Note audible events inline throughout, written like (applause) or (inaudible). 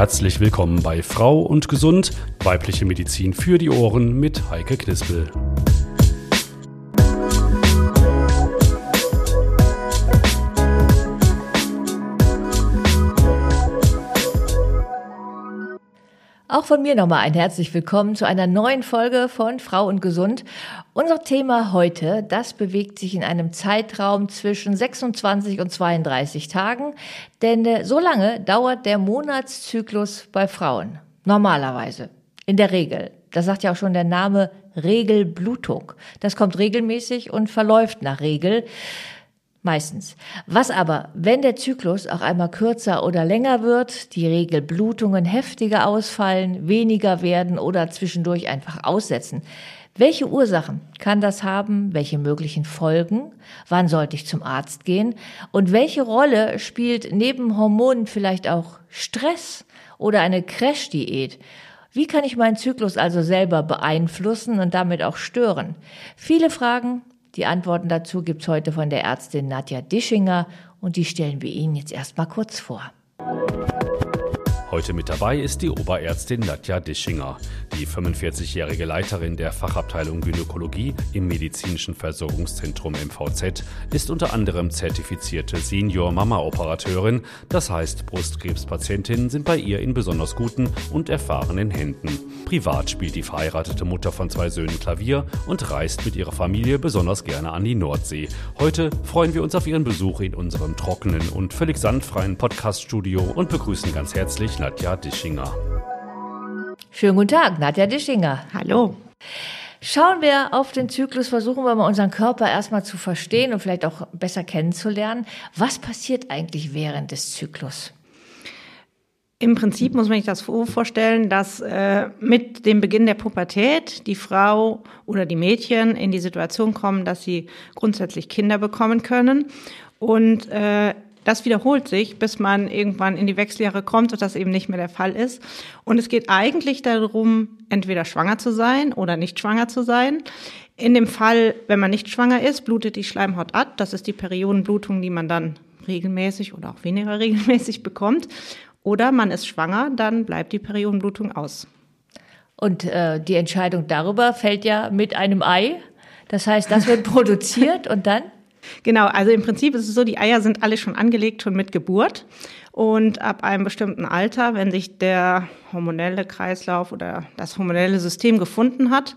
Herzlich willkommen bei Frau und Gesund, weibliche Medizin für die Ohren mit Heike Knispel. Auch von mir nochmal ein herzlich willkommen zu einer neuen Folge von Frau und Gesund. Unser Thema heute, das bewegt sich in einem Zeitraum zwischen 26 und 32 Tagen, denn äh, so lange dauert der Monatszyklus bei Frauen. Normalerweise. In der Regel. Das sagt ja auch schon der Name Regelblutung. Das kommt regelmäßig und verläuft nach Regel. Meistens. Was aber, wenn der Zyklus auch einmal kürzer oder länger wird, die Regelblutungen heftiger ausfallen, weniger werden oder zwischendurch einfach aussetzen? Welche Ursachen kann das haben? Welche möglichen Folgen? Wann sollte ich zum Arzt gehen? Und welche Rolle spielt neben Hormonen vielleicht auch Stress oder eine Crash-Diät? Wie kann ich meinen Zyklus also selber beeinflussen und damit auch stören? Viele Fragen, die Antworten dazu gibt's heute von der Ärztin Nadja Dischinger und die stellen wir Ihnen jetzt erstmal kurz vor. Heute mit dabei ist die Oberärztin Nadja Dischinger. Die 45-jährige Leiterin der Fachabteilung Gynäkologie im Medizinischen Versorgungszentrum MVZ ist unter anderem zertifizierte Senior-Mama-Operateurin. Das heißt, Brustkrebspatientinnen sind bei ihr in besonders guten und erfahrenen Händen. Privat spielt die verheiratete Mutter von zwei Söhnen Klavier und reist mit ihrer Familie besonders gerne an die Nordsee. Heute freuen wir uns auf ihren Besuch in unserem trockenen und völlig sandfreien Podcaststudio und begrüßen ganz herzlich Nadja Dischinger. Schönen guten Tag, Nadja Dischinger. Hallo. Schauen wir auf den Zyklus, versuchen wir mal unseren Körper erstmal zu verstehen und vielleicht auch besser kennenzulernen. Was passiert eigentlich während des Zyklus? Im Prinzip muss man sich das vorstellen, dass äh, mit dem Beginn der Pubertät die Frau oder die Mädchen in die Situation kommen, dass sie grundsätzlich Kinder bekommen können. Und äh, das wiederholt sich, bis man irgendwann in die Wechseljahre kommt und das eben nicht mehr der Fall ist. Und es geht eigentlich darum, entweder schwanger zu sein oder nicht schwanger zu sein. In dem Fall, wenn man nicht schwanger ist, blutet die Schleimhaut ab. Das ist die Periodenblutung, die man dann regelmäßig oder auch weniger (laughs) regelmäßig bekommt. Oder man ist schwanger, dann bleibt die Periodenblutung aus. Und äh, die Entscheidung darüber fällt ja mit einem Ei. Das heißt, das wird (laughs) produziert und dann? Genau, also im Prinzip ist es so, die Eier sind alle schon angelegt, schon mit Geburt. Und ab einem bestimmten Alter, wenn sich der hormonelle Kreislauf oder das hormonelle System gefunden hat,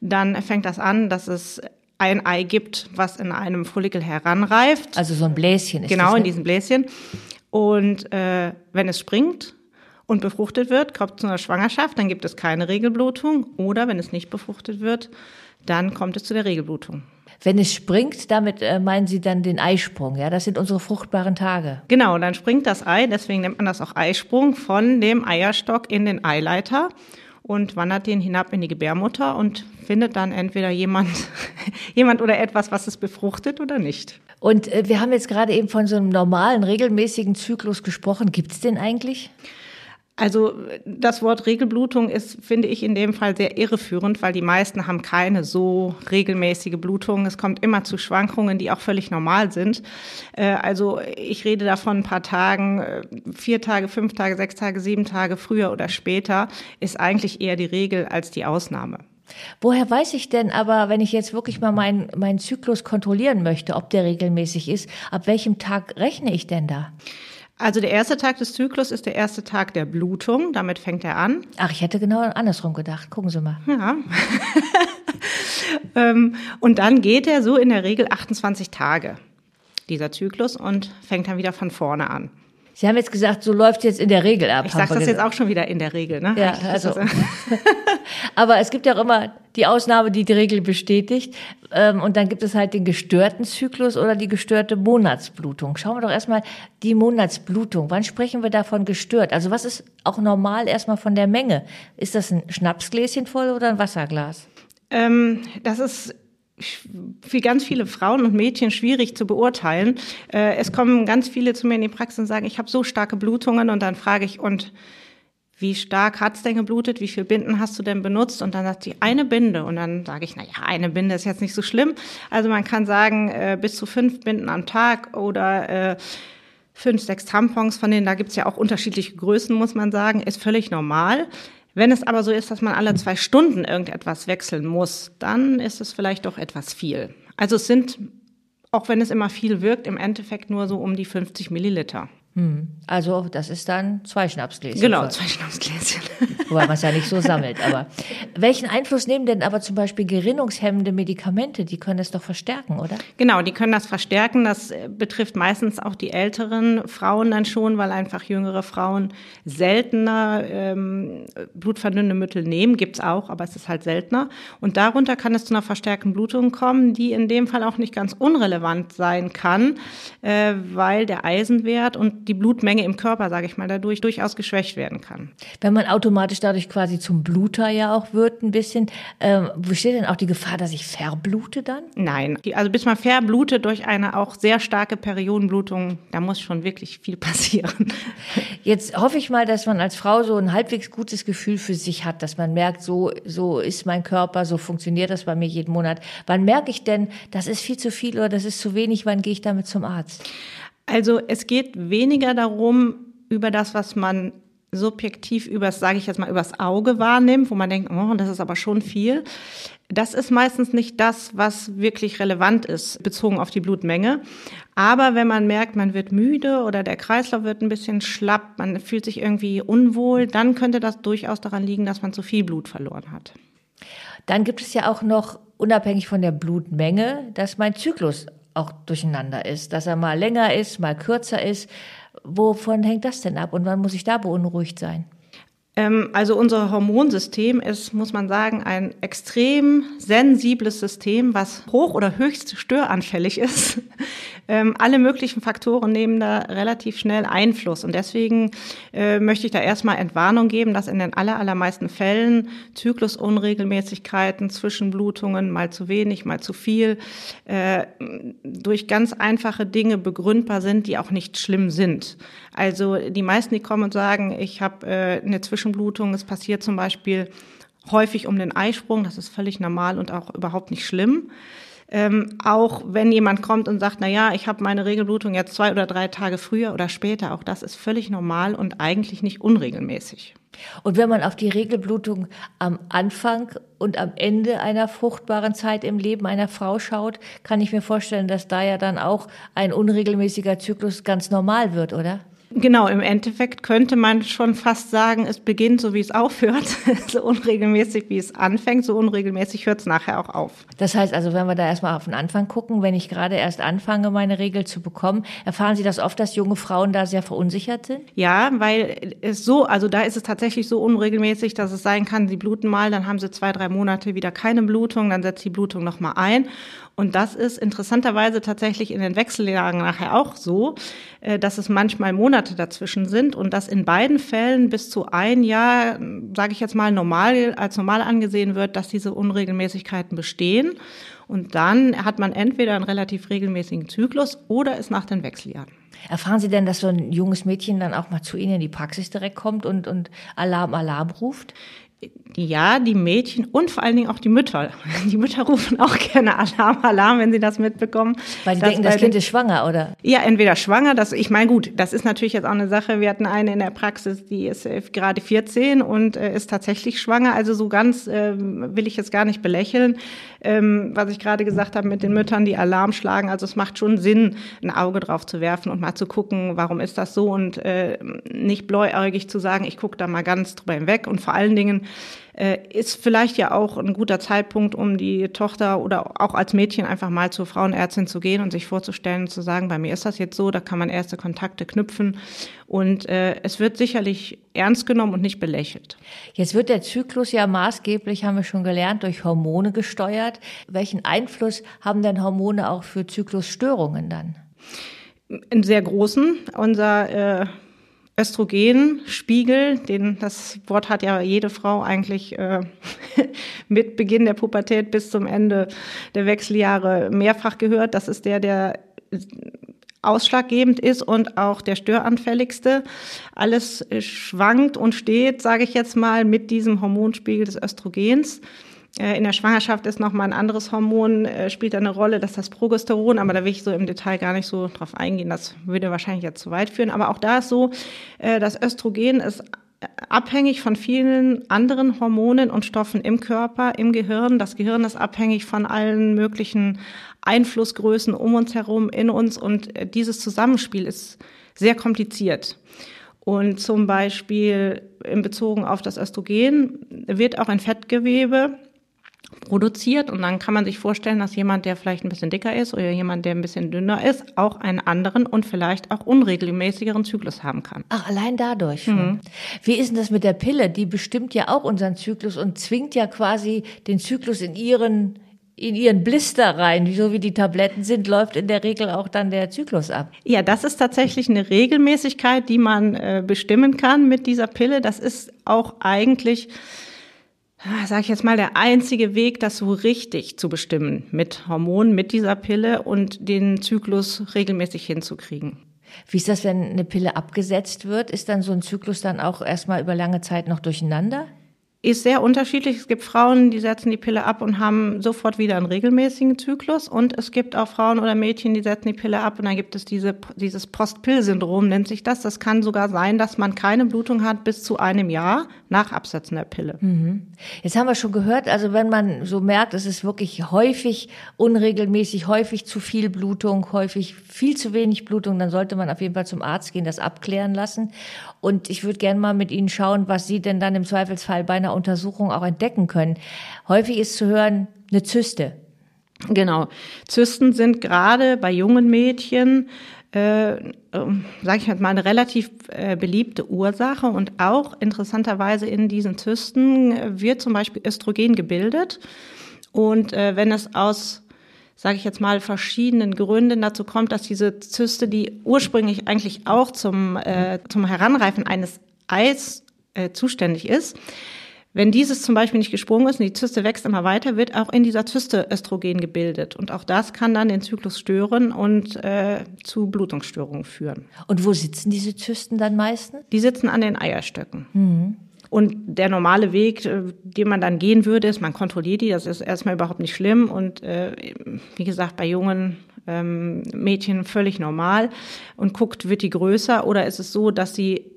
dann fängt das an, dass es ein Ei gibt, was in einem Follikel heranreift. Also so ein Bläschen ist Genau, das, ne? in diesem Bläschen. Und äh, wenn es springt und befruchtet wird, kommt es zu einer Schwangerschaft, dann gibt es keine Regelblutung. Oder wenn es nicht befruchtet wird, dann kommt es zu der Regelblutung. Wenn es springt, damit äh, meinen Sie dann den Eisprung, ja? Das sind unsere fruchtbaren Tage. Genau, dann springt das Ei, deswegen nennt man das auch Eisprung, von dem Eierstock in den Eileiter und wandert den hinab in die Gebärmutter und findet dann entweder jemand, (laughs) jemand oder etwas, was es befruchtet oder nicht. Und äh, wir haben jetzt gerade eben von so einem normalen, regelmäßigen Zyklus gesprochen. Gibt's den eigentlich? Also das Wort Regelblutung ist, finde ich, in dem Fall sehr irreführend, weil die meisten haben keine so regelmäßige Blutung. Es kommt immer zu Schwankungen, die auch völlig normal sind. Äh, also ich rede davon ein paar Tagen, äh, vier Tage, fünf Tage, sechs Tage, sieben Tage früher oder später ist eigentlich eher die Regel als die Ausnahme. Woher weiß ich denn aber, wenn ich jetzt wirklich mal meinen, meinen Zyklus kontrollieren möchte, ob der regelmäßig ist, ab welchem Tag rechne ich denn da? Also der erste Tag des Zyklus ist der erste Tag der Blutung, damit fängt er an. Ach, ich hätte genau andersrum gedacht. Gucken Sie mal. Ja. (laughs) Ähm, und dann geht er so in der Regel 28 Tage, dieser Zyklus, und fängt dann wieder von vorne an. Sie haben jetzt gesagt, so läuft jetzt in der Regel ab. Ich sage das jetzt gesagt. auch schon wieder in der Regel, ne? Ja, also. (laughs) aber es gibt ja auch immer die Ausnahme, die die Regel bestätigt. Ähm, Und dann gibt es halt den gestörten Zyklus oder die gestörte Monatsblutung. Schauen wir doch erstmal die Monatsblutung. Wann sprechen wir davon gestört? Also was ist auch normal erstmal von der Menge? Ist das ein Schnapsgläschen voll oder ein Wasserglas? Ähm, das ist für ganz viele Frauen und Mädchen schwierig zu beurteilen. Äh, es kommen ganz viele zu mir in die Praxis und sagen, ich habe so starke Blutungen und dann frage ich, und wie stark hat's denn geblutet? Wie viel Binden hast du denn benutzt? Und dann sagt sie, eine Binde. Und dann sage ich, na ja, eine Binde ist jetzt nicht so schlimm. Also man kann sagen, äh, bis zu fünf Binden am Tag oder äh, fünf, sechs Tampons, von denen da gibt's ja auch unterschiedliche Größen, muss man sagen, ist völlig normal. Wenn es aber so ist, dass man alle zwei Stunden irgendetwas wechseln muss, dann ist es vielleicht doch etwas viel. Also es sind, auch wenn es immer viel wirkt, im Endeffekt nur so um die 50 Milliliter. Hm. Also das ist dann zwei Schnapsgläschen. Genau, zwei Schnapsgläschen. Wobei man es ja nicht so sammelt. Aber welchen Einfluss nehmen denn aber zum Beispiel gerinnungshemmende Medikamente? Die können das doch verstärken, oder? Genau, die können das verstärken. Das betrifft meistens auch die älteren Frauen dann schon, weil einfach jüngere Frauen seltener ähm, blutverdünnende Mittel nehmen. Gibt's auch, aber es ist halt seltener. Und darunter kann es zu einer verstärkten Blutung kommen, die in dem Fall auch nicht ganz unrelevant sein kann, äh, weil der Eisenwert und die Blutmenge im Körper, sage ich mal, dadurch durchaus geschwächt werden kann. Wenn man automatisch dadurch quasi zum Bluter ja auch wird, ein bisschen, ähm, besteht denn auch die Gefahr, dass ich verblute dann? Nein, also bis man verblutet durch eine auch sehr starke Periodenblutung, da muss schon wirklich viel (laughs) passieren. Jetzt hoffe ich mal, dass man als Frau so ein halbwegs gutes Gefühl für sich hat, dass man merkt, so, so ist mein Körper, so funktioniert das bei mir jeden Monat. Wann merke ich denn, das ist viel zu viel oder das ist zu wenig, wann gehe ich damit zum Arzt? Also es geht weniger darum, über das, was man subjektiv übers, sage ich jetzt mal, übers Auge wahrnimmt, wo man denkt, oh, das ist aber schon viel. Das ist meistens nicht das, was wirklich relevant ist, bezogen auf die Blutmenge. Aber wenn man merkt, man wird müde oder der Kreislauf wird ein bisschen schlapp, man fühlt sich irgendwie unwohl, dann könnte das durchaus daran liegen, dass man zu viel Blut verloren hat. Dann gibt es ja auch noch, unabhängig von der Blutmenge, dass mein Zyklus auch durcheinander ist, dass er mal länger ist, mal kürzer ist. Wovon hängt das denn ab und wann muss ich da beunruhigt sein? Ähm, also unser Hormonsystem ist, muss man sagen, ein extrem sensibles System, was hoch oder höchst störanfällig ist. (laughs) Ähm, alle möglichen Faktoren nehmen da relativ schnell Einfluss. Und deswegen äh, möchte ich da erstmal Entwarnung geben, dass in den allermeisten Fällen Zyklusunregelmäßigkeiten, Zwischenblutungen, mal zu wenig, mal zu viel, äh, durch ganz einfache Dinge begründbar sind, die auch nicht schlimm sind. Also die meisten, die kommen und sagen, ich habe äh, eine Zwischen Zwischenblutung. Es passiert zum Beispiel häufig um den Eisprung. Das ist völlig normal und auch überhaupt nicht schlimm. Ähm, auch wenn jemand kommt und sagt, na ja, ich habe meine Regelblutung jetzt zwei oder drei Tage früher oder später, auch das ist völlig normal und eigentlich nicht unregelmäßig. Und wenn man auf die Regelblutung am Anfang und am Ende einer fruchtbaren Zeit im Leben einer Frau schaut, kann ich mir vorstellen, dass da ja dann auch ein unregelmäßiger Zyklus ganz normal wird, oder? Genau, im Endeffekt könnte man schon fast sagen, es beginnt so, wie es aufhört. (laughs) so unregelmäßig, wie es anfängt, so unregelmäßig hört es nachher auch auf. Das heißt also, wenn wir da erstmal auf den Anfang gucken, wenn ich gerade erst anfange, meine Regel zu bekommen, erfahren Sie das oft, dass junge Frauen da sehr verunsichert sind? Ja, weil es so, also da ist es tatsächlich so unregelmäßig, dass es sein kann, sie bluten mal, dann haben sie zwei, drei Monate wieder keine Blutung, dann setzt die Blutung nochmal ein. Und das ist interessanterweise tatsächlich in den Wechseljahren nachher auch so, äh, dass es manchmal Monate dazwischen sind und dass in beiden Fällen bis zu ein Jahr, sage ich jetzt mal, normal als normal angesehen wird, dass diese Unregelmäßigkeiten bestehen. Und dann hat man entweder einen relativ regelmäßigen Zyklus oder ist nach den Wechseljahren. Erfahren Sie denn, dass so ein junges Mädchen dann auch mal zu Ihnen in die Praxis direkt kommt und, und Alarm, Alarm ruft? Ja, die Mädchen und vor allen Dingen auch die Mütter. (laughs) Die Mütter rufen auch gerne Alarm, Alarm, wenn sie das mitbekommen. Weil sie denken, das Kind ist schwanger, oder? Ja, entweder schwanger, das, ich meine, gut, das ist natürlich jetzt auch eine Sache. Wir hatten eine in der Praxis, die ist äh, gerade 14 und äh, ist tatsächlich schwanger. Also so ganz äh, will ich jetzt gar nicht belächeln, ähm, was ich gerade gesagt habe mit den Müttern, die Alarm schlagen. Also es macht schon Sinn, ein Auge drauf zu werfen und mal zu gucken, warum ist das so und äh, nicht bläuäugig zu sagen, ich gucke da mal ganz drüber hinweg und vor allen Dingen äh, ist vielleicht ja auch ein guter Zeitpunkt, um die Tochter oder auch als Mädchen einfach mal zur Frauenärztin zu gehen und sich vorzustellen und zu sagen, bei mir ist das jetzt so, da kann man erste Kontakte knüpfen und äh, es wird sicherlich ernst genommen und nicht belächelt. Jetzt wird der Zyklus ja maßgeblich, haben wir schon gelernt, durch Hormone gesteuert. Welchen Einfluss haben denn Hormone auch für Zyklusstörungen dann? Einen sehr großen. Unser äh, Östrogenspiegel, den das Wort hat ja jede Frau eigentlich äh, (laughs) mit Beginn der Pubertät bis zum Ende der Wechseljahre mehrfach gehört. Das ist der, der ausschlaggebend ist und auch der störanfälligste. Alles schwankt und steht, sage ich jetzt mal, mit diesem Hormonspiegel des Östrogens. Äh, in der Schwangerschaft ist nochmal ein anderes Hormon, äh, spielt eine Rolle, das ist das Progesteron, aber da will ich so im Detail gar nicht so drauf eingehen, das würde wahrscheinlich jetzt zu weit führen. Aber auch da ist so, äh, das Östrogen ist abhängig von vielen anderen Hormonen und Stoffen im Körper, im Gehirn. Das Gehirn ist abhängig von allen möglichen Einflussgrößen um uns herum, in uns und dieses Zusammenspiel ist sehr kompliziert. Und zum Beispiel in Bezug auf das Östrogen wird auch ein Fettgewebe produziert und dann kann man sich vorstellen, dass jemand, der vielleicht ein bisschen dicker ist oder jemand, der ein bisschen dünner ist, auch einen anderen und vielleicht auch unregelmäßigeren Zyklus haben kann. Ach, allein dadurch. Mhm. Wie ist denn das mit der Pille? Die bestimmt ja auch unseren Zyklus und zwingt ja quasi den Zyklus in ihren in ihren Blister rein, so wie die Tabletten sind, läuft in der Regel auch dann der Zyklus ab. Ja, das ist tatsächlich eine Regelmäßigkeit, die man äh, bestimmen kann mit dieser Pille. Das ist auch eigentlich sage ich jetzt mal, der einzige Weg, das so richtig zu bestimmen mit Hormonen, mit dieser Pille und den Zyklus regelmäßig hinzukriegen. Wie ist das, wenn eine Pille abgesetzt wird? Ist dann so ein Zyklus dann auch erstmal über lange Zeit noch durcheinander? Ist sehr unterschiedlich. Es gibt Frauen, die setzen die Pille ab und haben sofort wieder einen regelmäßigen Zyklus. Und es gibt auch Frauen oder Mädchen, die setzen die Pille ab und dann gibt es diese, dieses Post-Pill-Syndrom, nennt sich das. Das kann sogar sein, dass man keine Blutung hat bis zu einem Jahr nach Absetzen der Pille. Mhm. Jetzt haben wir schon gehört, also wenn man so merkt, es ist wirklich häufig unregelmäßig, häufig zu viel Blutung, häufig viel zu wenig Blutung, dann sollte man auf jeden Fall zum Arzt gehen, das abklären lassen. Und ich würde gerne mal mit Ihnen schauen, was Sie denn dann im Zweifelsfall bei einer Untersuchung auch entdecken können. Häufig ist zu hören eine Zyste. Genau. Zysten sind gerade bei jungen Mädchen äh, äh, sage ich mal, eine relativ äh, beliebte Ursache und auch interessanterweise in diesen Zysten wird zum Beispiel Östrogen gebildet und äh, wenn es aus sage ich jetzt mal, verschiedenen Gründen dazu kommt, dass diese Zyste, die ursprünglich eigentlich auch zum, äh, zum Heranreifen eines Eis äh, zuständig ist, wenn dieses zum Beispiel nicht gesprungen ist und die Zyste wächst immer weiter, wird auch in dieser Zyste Östrogen gebildet. Und auch das kann dann den Zyklus stören und äh, zu Blutungsstörungen führen. Und wo sitzen diese Zysten dann meistens? Die sitzen an den Eierstöcken. Mhm. Und der normale Weg, äh, den man dann gehen würde, ist, man kontrolliert die. Das ist erstmal überhaupt nicht schlimm. Und äh, wie gesagt, bei jungen ähm, Mädchen völlig normal und guckt, wird die größer oder ist es so, dass sie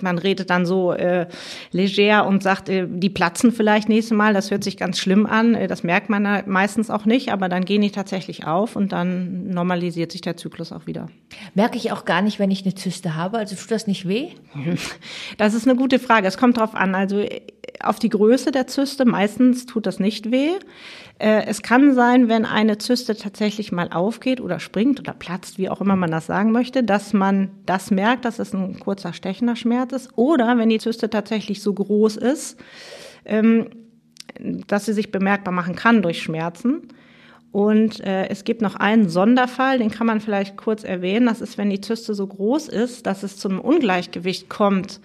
man redet dann so äh, leger und sagt, äh, die platzen vielleicht nächstes Mal. Das hört sich ganz schlimm an. Äh, das merkt man meistens auch nicht, aber dann gehen die tatsächlich auf und dann normalisiert sich der Zyklus auch wieder. Merke ich auch gar nicht, wenn ich eine Zyste habe. Also tut das nicht weh? (laughs) Das ist eine gute Frage. Es kommt drauf an. Also äh, auf die Größe der Zyste meistens tut das nicht weh. Äh, es kann sein, wenn eine Zyste tatsächlich mal aufgeht oder springt oder platzt, wie auch immer man das sagen möchte, dass man das merkt, dass es ein kurzer stechender Schmerz ist. Oder wenn die Zyste tatsächlich so groß ist, ähm, dass sie sich bemerkbar machen kann durch Schmerzen. Und äh, es gibt noch einen Sonderfall, den kann man vielleicht kurz erwähnen. Das ist, wenn die Zyste so groß ist, dass es zum Ungleichgewicht kommt.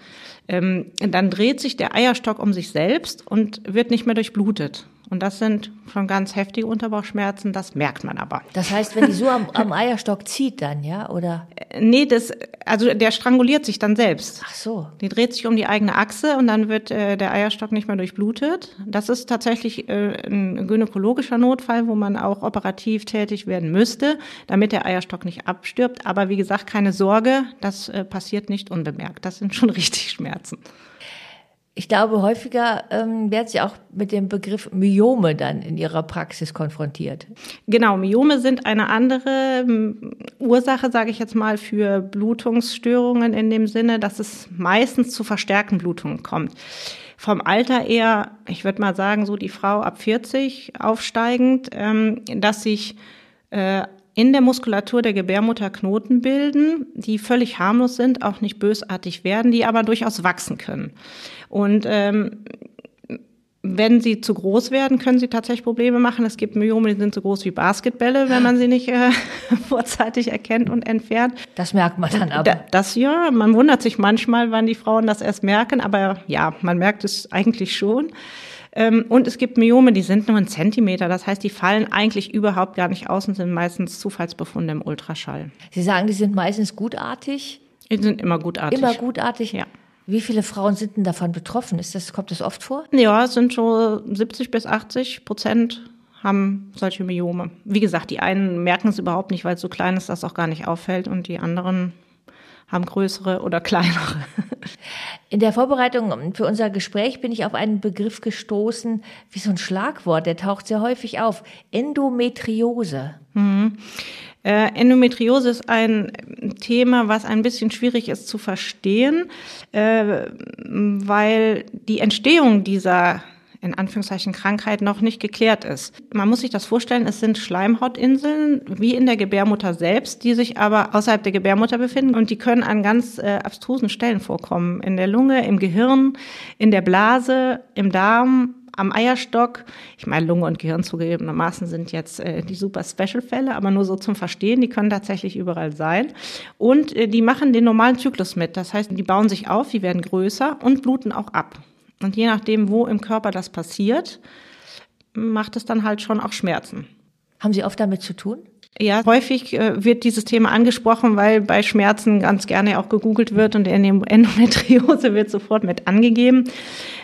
Ähm, dann dreht sich der Eierstock um sich selbst und wird nicht mehr durchblutet. Und das sind schon ganz heftige Unterbauchschmerzen, das merkt man aber. Das heißt, wenn die so am, am Eierstock zieht dann, ja, oder? Äh, nee, das, also der stranguliert sich dann selbst. Ach so. Die dreht sich um die eigene Achse und dann wird äh, der Eierstock nicht mehr durchblutet. Das ist tatsächlich äh, ein gynäkologischer Notfall, wo man auch operativ tätig werden müsste, damit der Eierstock nicht abstirbt. Aber wie gesagt, keine Sorge, das äh, passiert nicht unbemerkt. Das sind schon (laughs) richtig Schmerzen. Ich glaube, häufiger ähm, werden Sie auch mit dem Begriff Myome dann in Ihrer Praxis konfrontiert. Genau, Myome sind eine andere ähm, Ursache, sage ich jetzt mal, für Blutungsstörungen in dem Sinne, dass es meistens zu verstärkten Blutungen kommt. Vom Alter eher, ich würde mal sagen, so die Frau ab 40 aufsteigend, ähm, dass sich äh, in der Muskulatur der Gebärmutter Knoten bilden, die völlig harmlos sind, auch nicht bösartig werden, die aber durchaus wachsen können. Und ähm, wenn sie zu groß werden, können sie tatsächlich Probleme machen. Es gibt Myome, die sind so groß wie Basketbälle, wenn man sie nicht äh, (laughs) vorzeitig erkennt und entfernt. Das merkt man dann aber. Das ja, man wundert sich manchmal, wann die Frauen das erst merken, aber ja, man merkt es eigentlich schon. Ähm, und es gibt Myome, die sind nur ein Zentimeter. Das heißt, die fallen eigentlich überhaupt gar nicht aus und sind meistens Zufallsbefunde im Ultraschall. Sie sagen, die sind meistens gutartig? Die sind immer gutartig. Immer gutartig? Ja. Wie viele Frauen sind denn davon betroffen? Ist das, kommt das oft vor? Ja, es sind so 70 bis 80 Prozent haben solche Myome. Wie gesagt, die einen merken es überhaupt nicht, weil es so klein ist, dass es auch gar nicht auffällt und die anderen haben größere oder kleinere. In der Vorbereitung für unser Gespräch bin ich auf einen Begriff gestoßen, wie so ein Schlagwort, der taucht sehr häufig auf. Endometriose. Mhm. Äh, Endometriose ist ein Thema, was ein bisschen schwierig ist zu verstehen, äh, weil die Entstehung dieser in Anführungszeichen Krankheit noch nicht geklärt ist. Man muss sich das vorstellen, es sind Schleimhautinseln wie in der Gebärmutter selbst, die sich aber außerhalb der Gebärmutter befinden und die können an ganz äh, abstrusen Stellen vorkommen. In der Lunge, im Gehirn, in der Blase, im Darm, am Eierstock. Ich meine, Lunge und Gehirn zugegebenermaßen sind jetzt äh, die super Special-Fälle, aber nur so zum Verstehen, die können tatsächlich überall sein. Und äh, die machen den normalen Zyklus mit. Das heißt, die bauen sich auf, die werden größer und bluten auch ab. Und je nachdem, wo im Körper das passiert, macht es dann halt schon auch Schmerzen. Haben Sie oft damit zu tun? Ja, häufig äh, wird dieses Thema angesprochen, weil bei Schmerzen ganz gerne auch gegoogelt wird und Endometriose wird sofort mit angegeben.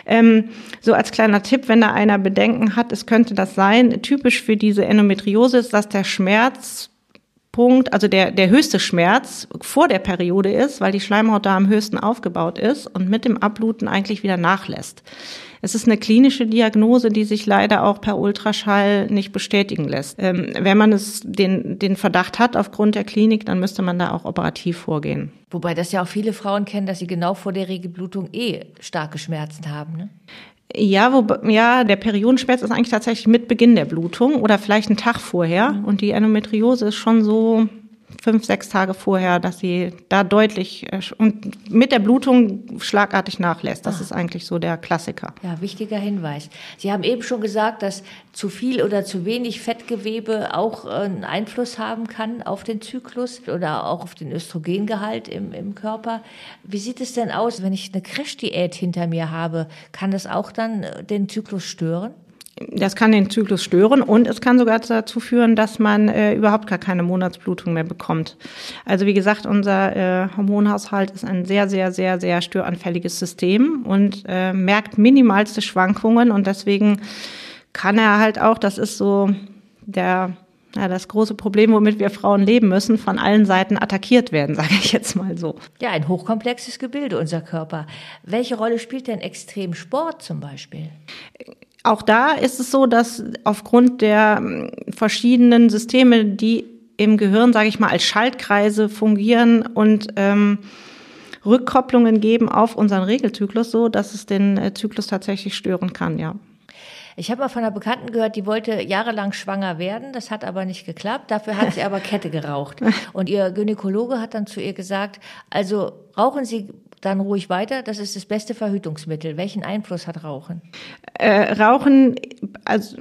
Ähm, so als kleiner Tipp, wenn da einer Bedenken hat, es könnte das sein. Typisch für diese Endometriose ist, dass der Schmerz Punkt, also der, der höchste Schmerz vor der Periode ist, weil die Schleimhaut da am höchsten aufgebaut ist und mit dem Abbluten eigentlich wieder nachlässt. Es ist eine klinische Diagnose, die sich leider auch per Ultraschall nicht bestätigen lässt. Ähm, wenn man es den, den Verdacht hat aufgrund der Klinik, dann müsste man da auch operativ vorgehen. Wobei das ja auch viele Frauen kennen, dass sie genau vor der Regelblutung eh starke Schmerzen haben. Ne? Ja, wo, ja, der Periodenschmerz ist eigentlich tatsächlich mit Beginn der Blutung oder vielleicht einen Tag vorher. Mhm. Und die Endometriose ist schon so fünf, sechs Tage vorher, dass sie da deutlich äh, und mit der Blutung schlagartig nachlässt. Das ah. ist eigentlich so der Klassiker. Ja, wichtiger Hinweis. Sie haben eben schon gesagt, dass zu viel oder zu wenig Fettgewebe auch äh, einen Einfluss haben kann auf den Zyklus oder auch auf den Östrogengehalt im, im Körper. Wie sieht es denn aus, wenn ich eine Crash-Diät hinter mir habe? Kann das auch dann äh, den Zyklus stören? Das kann den Zyklus stören und es kann sogar dazu führen, dass man äh, überhaupt gar keine Monatsblutung mehr bekommt. Also wie gesagt, unser äh, Hormonhaushalt ist ein sehr, sehr, sehr, sehr störanfälliges System und äh, merkt minimalste Schwankungen und deswegen kann er halt auch, das ist so der ja, das große Problem, womit wir Frauen leben müssen, von allen Seiten attackiert werden, (laughs) sage ich jetzt mal so. Ja, ein hochkomplexes Gebilde, unser Körper. Welche Rolle spielt denn Extremsport zum Beispiel? Auch da ist es so, dass aufgrund der ähm, verschiedenen Systeme, die im Gehirn, sage ich mal, als Schaltkreise fungieren und ähm, Rückkopplungen geben auf unseren Regelzyklus, so dass es den äh, Zyklus tatsächlich stören kann, ja. Ich habe mal von einer Bekannten gehört, die wollte jahrelang schwanger werden, das hat aber nicht geklappt. Dafür hat sie aber Kette geraucht. (laughs) Und ihr Gynäkologe hat dann zu ihr gesagt, also rauchen Sie dann ruhig weiter. Das ist das beste Verhütungsmittel. Welchen Einfluss hat Rauchen? Äh, Rauchen also,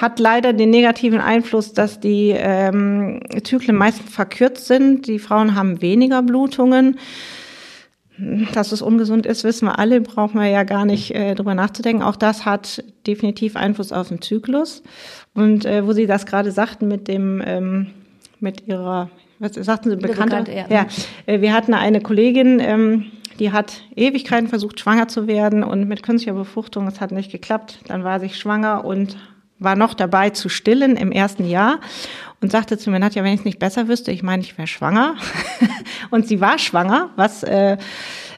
hat leider den negativen Einfluss, dass die ähm, Zyklen meistens verkürzt sind. Die Frauen haben weniger Blutungen. Dass es ungesund ist, wissen wir alle, brauchen wir ja gar nicht äh, drüber nachzudenken. Auch das hat definitiv Einfluss auf den Zyklus. Und äh, wo Sie das gerade sagten mit dem, ähm, mit Ihrer, was sagten Sie, Bekannte? Bekannte ja. ja. Äh, wir hatten eine Kollegin, ähm, die hat Ewigkeiten versucht, schwanger zu werden und mit künstlicher Befruchtung, es hat nicht geklappt. Dann war sie schwanger und war noch dabei zu stillen im ersten Jahr und sagte zu mir, Nadja, wenn ich es nicht besser wüsste, ich meine, ich wäre schwanger. (laughs) und sie war schwanger, was äh,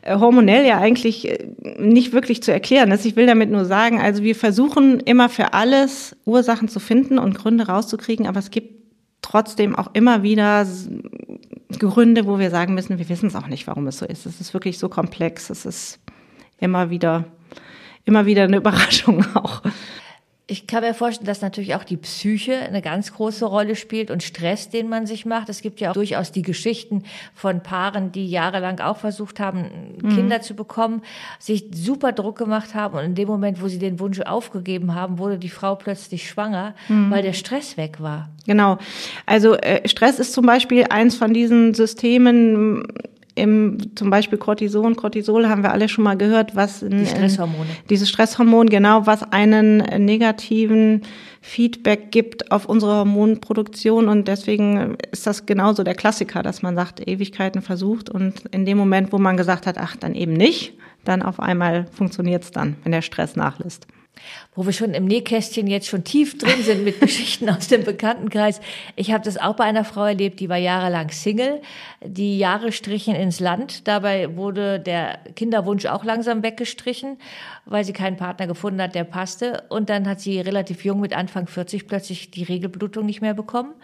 hormonell ja eigentlich äh, nicht wirklich zu erklären ist. Ich will damit nur sagen, also wir versuchen immer für alles Ursachen zu finden und Gründe rauszukriegen, aber es gibt trotzdem auch immer wieder Gründe, wo wir sagen müssen, wir wissen es auch nicht, warum es so ist. Es ist wirklich so komplex. Es ist immer wieder, immer wieder eine (laughs) Überraschung auch. Ich kann mir vorstellen, dass natürlich auch die Psyche eine ganz große Rolle spielt und Stress, den man sich macht. Es gibt ja auch durchaus die Geschichten von Paaren, die jahrelang auch versucht haben, mhm. Kinder zu bekommen, sich super Druck gemacht haben und in dem Moment, wo sie den Wunsch aufgegeben haben, wurde die Frau plötzlich schwanger, mhm. weil der Stress weg war. Genau. Also äh, Stress ist zum Beispiel eins von diesen Systemen, im, zum Beispiel Cortison. Cortisol haben wir alle schon mal gehört, was die Stresshormone. Dieses Stresshormon, genau, was einen negativen Feedback gibt auf unsere Hormonproduktion und deswegen ist das genauso der Klassiker, dass man sagt, Ewigkeiten versucht und in dem Moment, wo man gesagt hat, ach, dann eben nicht, dann auf einmal funktioniert es dann, wenn der Stress nachlässt wo wir schon im Nähkästchen jetzt schon tief drin sind mit (laughs) Geschichten aus dem Bekanntenkreis. Ich habe das auch bei einer Frau erlebt, die war jahrelang Single. Die Jahre strichen ins Land. Dabei wurde der Kinderwunsch auch langsam weggestrichen, weil sie keinen Partner gefunden hat, der passte. Und dann hat sie relativ jung mit Anfang 40 plötzlich die Regelblutung nicht mehr bekommen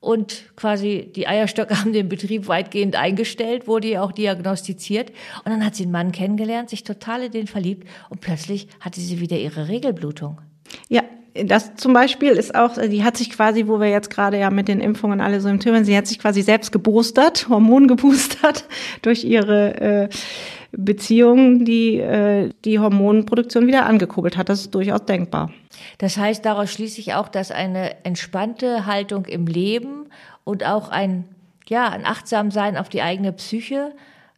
und quasi die Eierstöcke (laughs) haben den Betrieb weitgehend eingestellt, wurde ihr auch diagnostiziert. Und dann hat sie einen Mann kennengelernt, sich total in den verliebt und plötzlich hatte sie wieder ihre Regelblutung. Ja, das zum Beispiel ist auch, die hat sich quasi, wo wir jetzt gerade ja mit den Impfungen alle so im Thema, sie hat sich quasi selbst geboostert, (laughs) Hormon geboostert durch ihre äh, Beziehung, die äh, die Hormonproduktion wieder angekurbelt hat. Das ist durchaus denkbar. Das heißt, daraus schließe ich auch, dass eine entspannte Haltung im Leben und auch ein, ja, ein Achtsamsein auf die eigene Psyche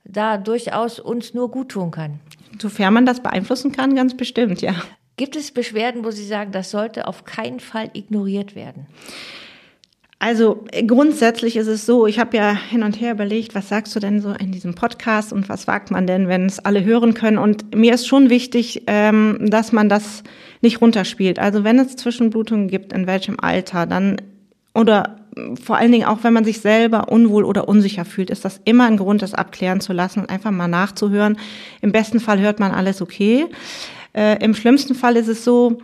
da durchaus uns nur gut tun kann. Sofern man das beeinflussen kann, ganz bestimmt, ja. Gibt es Beschwerden, wo Sie sagen, das sollte auf keinen Fall ignoriert werden? Also grundsätzlich ist es so, ich habe ja hin und her überlegt, was sagst du denn so in diesem Podcast und was wagt man denn, wenn es alle hören können? Und mir ist schon wichtig, ähm, dass man das nicht runterspielt. Also wenn es Zwischenblutungen gibt, in welchem Alter, dann oder vor allen Dingen auch, wenn man sich selber unwohl oder unsicher fühlt, ist das immer ein Grund, das abklären zu lassen und einfach mal nachzuhören. Im besten Fall hört man alles okay. Äh, Im schlimmsten Fall ist es so,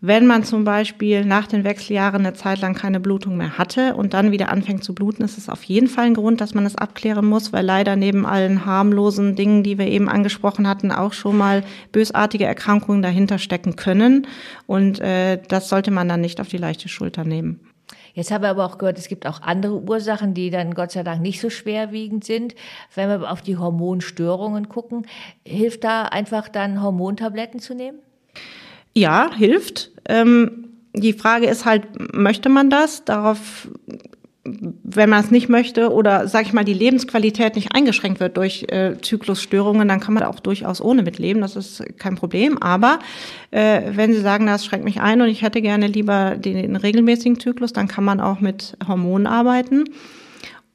wenn man zum Beispiel nach den Wechseljahren eine Zeit lang keine Blutung mehr hatte und dann wieder anfängt zu bluten, ist es auf jeden Fall ein Grund, dass man es abklären muss, weil leider neben allen harmlosen Dingen, die wir eben angesprochen hatten, auch schon mal bösartige Erkrankungen dahinter stecken können. Und äh, das sollte man dann nicht auf die leichte Schulter nehmen. Jetzt haben wir aber auch gehört, es gibt auch andere Ursachen, die dann Gott sei Dank nicht so schwerwiegend sind. Wenn wir auf die Hormonstörungen gucken, hilft da einfach dann Hormontabletten zu nehmen? Ja, hilft. Ähm, die Frage ist halt, möchte man das? Darauf, wenn man es nicht möchte oder, sag ich mal, die Lebensqualität nicht eingeschränkt wird durch äh, Zyklusstörungen, dann kann man auch durchaus ohne mitleben. Das ist kein Problem. Aber äh, wenn Sie sagen, das schränkt mich ein und ich hätte gerne lieber den, den regelmäßigen Zyklus, dann kann man auch mit Hormonen arbeiten.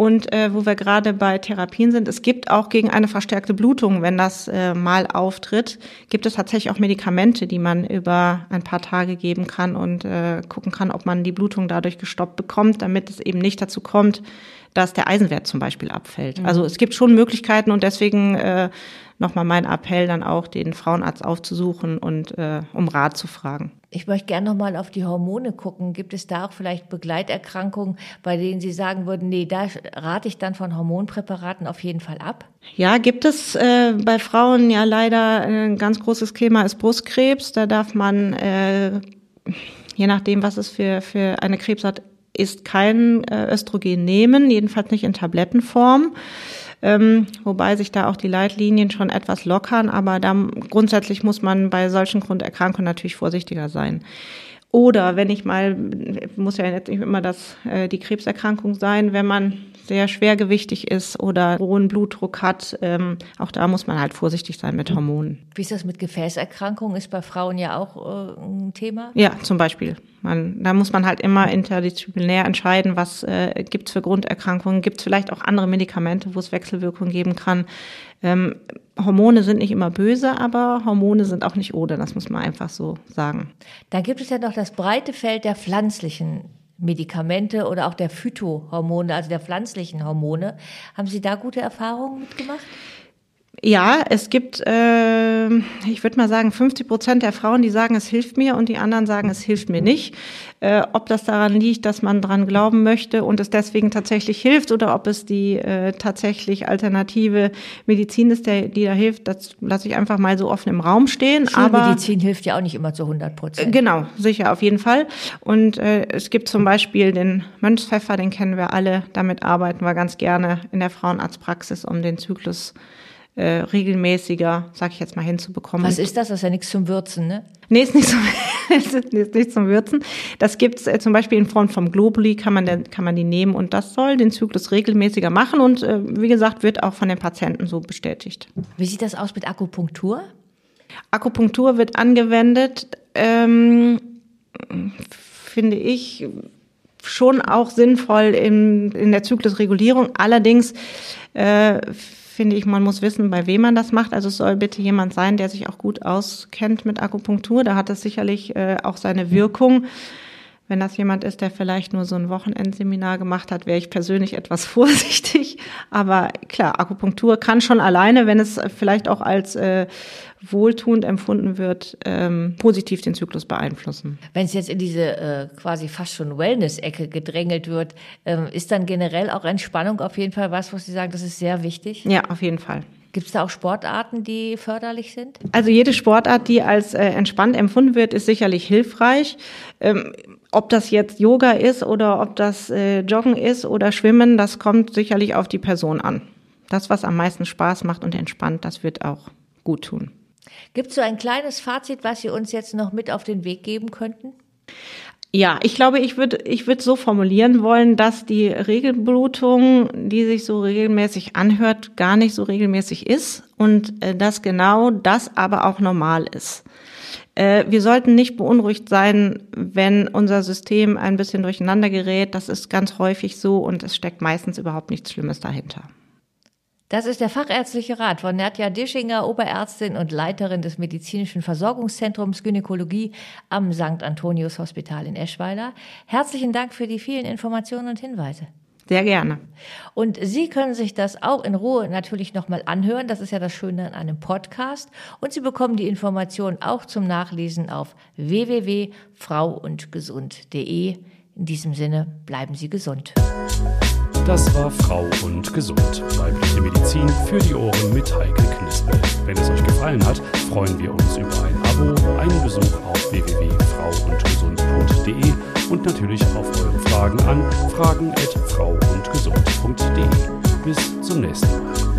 Und äh, wo wir gerade bei Therapien sind, es gibt auch gegen eine verstärkte Blutung, wenn das äh, mal auftritt, gibt es tatsächlich auch Medikamente, die man über ein paar Tage geben kann und äh, gucken kann, ob man die Blutung dadurch gestoppt bekommt, damit es eben nicht dazu kommt, dass der Eisenwert zum Beispiel abfällt. Mhm. Also es gibt schon Möglichkeiten und deswegen äh, nochmal mein Appell dann auch, den Frauenarzt aufzusuchen und äh, um Rat zu fragen. Ich möchte gerne nochmal auf die Hormone gucken. Gibt es da auch vielleicht Begleiterkrankungen, bei denen Sie sagen würden, nee, da rate ich dann von Hormonpräparaten auf jeden Fall ab? Ja, gibt es äh, bei Frauen ja leider ein ganz großes Thema ist Brustkrebs. Da darf man, äh, je nachdem, was es für, für eine Krebsart ist, kein äh, Östrogen nehmen, jedenfalls nicht in Tablettenform ähm, wobei sich da auch die Leitlinien schon etwas lockern, aber da grundsätzlich muss man bei solchen Grunderkrankungen natürlich vorsichtiger sein. Oder wenn ich mal, muss ja jetzt nicht immer das, äh, die Krebserkrankung sein, wenn man sehr schwergewichtig ist oder hohen Blutdruck hat, ähm, auch da muss man halt vorsichtig sein mit Hormonen. Wie ist das mit Gefäßerkrankungen? Ist bei Frauen ja auch äh, ein Thema? Ja, zum Beispiel. Man, da muss man halt immer interdisziplinär entscheiden, was äh, gibt es für Grunderkrankungen, gibt es vielleicht auch andere Medikamente, wo es Wechselwirkungen geben kann. Ähm, Hormone sind nicht immer böse, aber Hormone sind auch nicht ohne, das muss man einfach so sagen. Dann gibt es ja noch das breite Feld der pflanzlichen Medikamente oder auch der Phytohormone, also der pflanzlichen Hormone. Haben Sie da gute Erfahrungen mitgemacht? Ja, es gibt, äh, ich würde mal sagen, 50 Prozent der Frauen, die sagen, es hilft mir und die anderen sagen, es hilft mir nicht. Äh, ob das daran liegt, dass man dran glauben möchte und es deswegen tatsächlich hilft oder ob es die äh, tatsächlich alternative Medizin ist, der, die da hilft, das lasse ich einfach mal so offen im Raum stehen. Aber Medizin hilft ja auch nicht immer zu 100 Prozent. Genau, sicher, auf jeden Fall. Und äh, es gibt zum Beispiel den Mönchspfeffer, den kennen wir alle. Damit arbeiten wir ganz gerne in der Frauenarztpraxis, um den Zyklus äh, regelmäßiger, sag ich jetzt mal, hinzubekommen. Was ist das? Das ist ja nichts zum Würzen, ne? Nee, ist nicht zum, (laughs) ist nicht zum Würzen. Das gibt's äh, zum Beispiel in Form vom Globuli, kann man, kann man die nehmen und das soll den Zyklus regelmäßiger machen und äh, wie gesagt, wird auch von den Patienten so bestätigt. Wie sieht das aus mit Akupunktur? Akupunktur wird angewendet, ähm, finde ich, schon auch sinnvoll in, in der Zyklusregulierung. Allerdings äh, finde ich, man muss wissen, bei wem man das macht. Also es soll bitte jemand sein, der sich auch gut auskennt mit Akupunktur. Da hat es sicherlich äh, auch seine Wirkung. Wenn das jemand ist, der vielleicht nur so ein Wochenendseminar gemacht hat, wäre ich persönlich etwas (laughs) vorsichtig. Aber klar, Akupunktur kann schon alleine, wenn es vielleicht auch als äh, wohltuend empfunden wird, ähm, positiv den Zyklus beeinflussen. Wenn es jetzt in diese äh, quasi fast schon Wellness-Ecke gedrängelt wird, ähm, ist dann generell auch Entspannung auf jeden Fall was, was Sie sagen, das ist sehr wichtig? Ja, auf jeden Fall. Gibt es da auch Sportarten, die förderlich sind? Also jede Sportart, die als äh, entspannt empfunden wird, ist sicherlich hilfreich. Ähm, ob das jetzt Yoga ist oder ob das äh, Joggen ist oder Schwimmen, das kommt sicherlich auf die Person an. Das, was am meisten Spaß macht und entspannt, das wird auch gut tun. Gibt es so ein kleines Fazit, was Sie uns jetzt noch mit auf den Weg geben könnten? Ja, ich glaube, ich würde ich würde so formulieren wollen, dass die Regelblutung, die sich so regelmäßig anhört, gar nicht so regelmäßig ist und äh, dass genau das aber auch normal ist. Äh, wir sollten nicht beunruhigt sein, wenn unser System ein bisschen durcheinander gerät. Das ist ganz häufig so und es steckt meistens überhaupt nichts Schlimmes dahinter. Das ist der fachärztliche Rat von Nadja Dischinger, Oberärztin und Leiterin des medizinischen Versorgungszentrums Gynäkologie am St. Antonius Hospital in Eschweiler. Herzlichen Dank für die vielen Informationen und Hinweise. Sehr gerne. Und Sie können sich das auch in Ruhe natürlich nochmal anhören. Das ist ja das Schöne an einem Podcast. Und Sie bekommen die Informationen auch zum Nachlesen auf www.frauundgesund.de. In diesem Sinne bleiben Sie gesund. Das war Frau und Gesund. Weibliche Medizin für die Ohren mit Heike Knispel. Wenn es euch gefallen hat, freuen wir uns über ein Abo, einen Besuch auf www.frauundgesund.de und natürlich auf eure Fragen an fragen.frauundgesund.de. Bis zum nächsten Mal.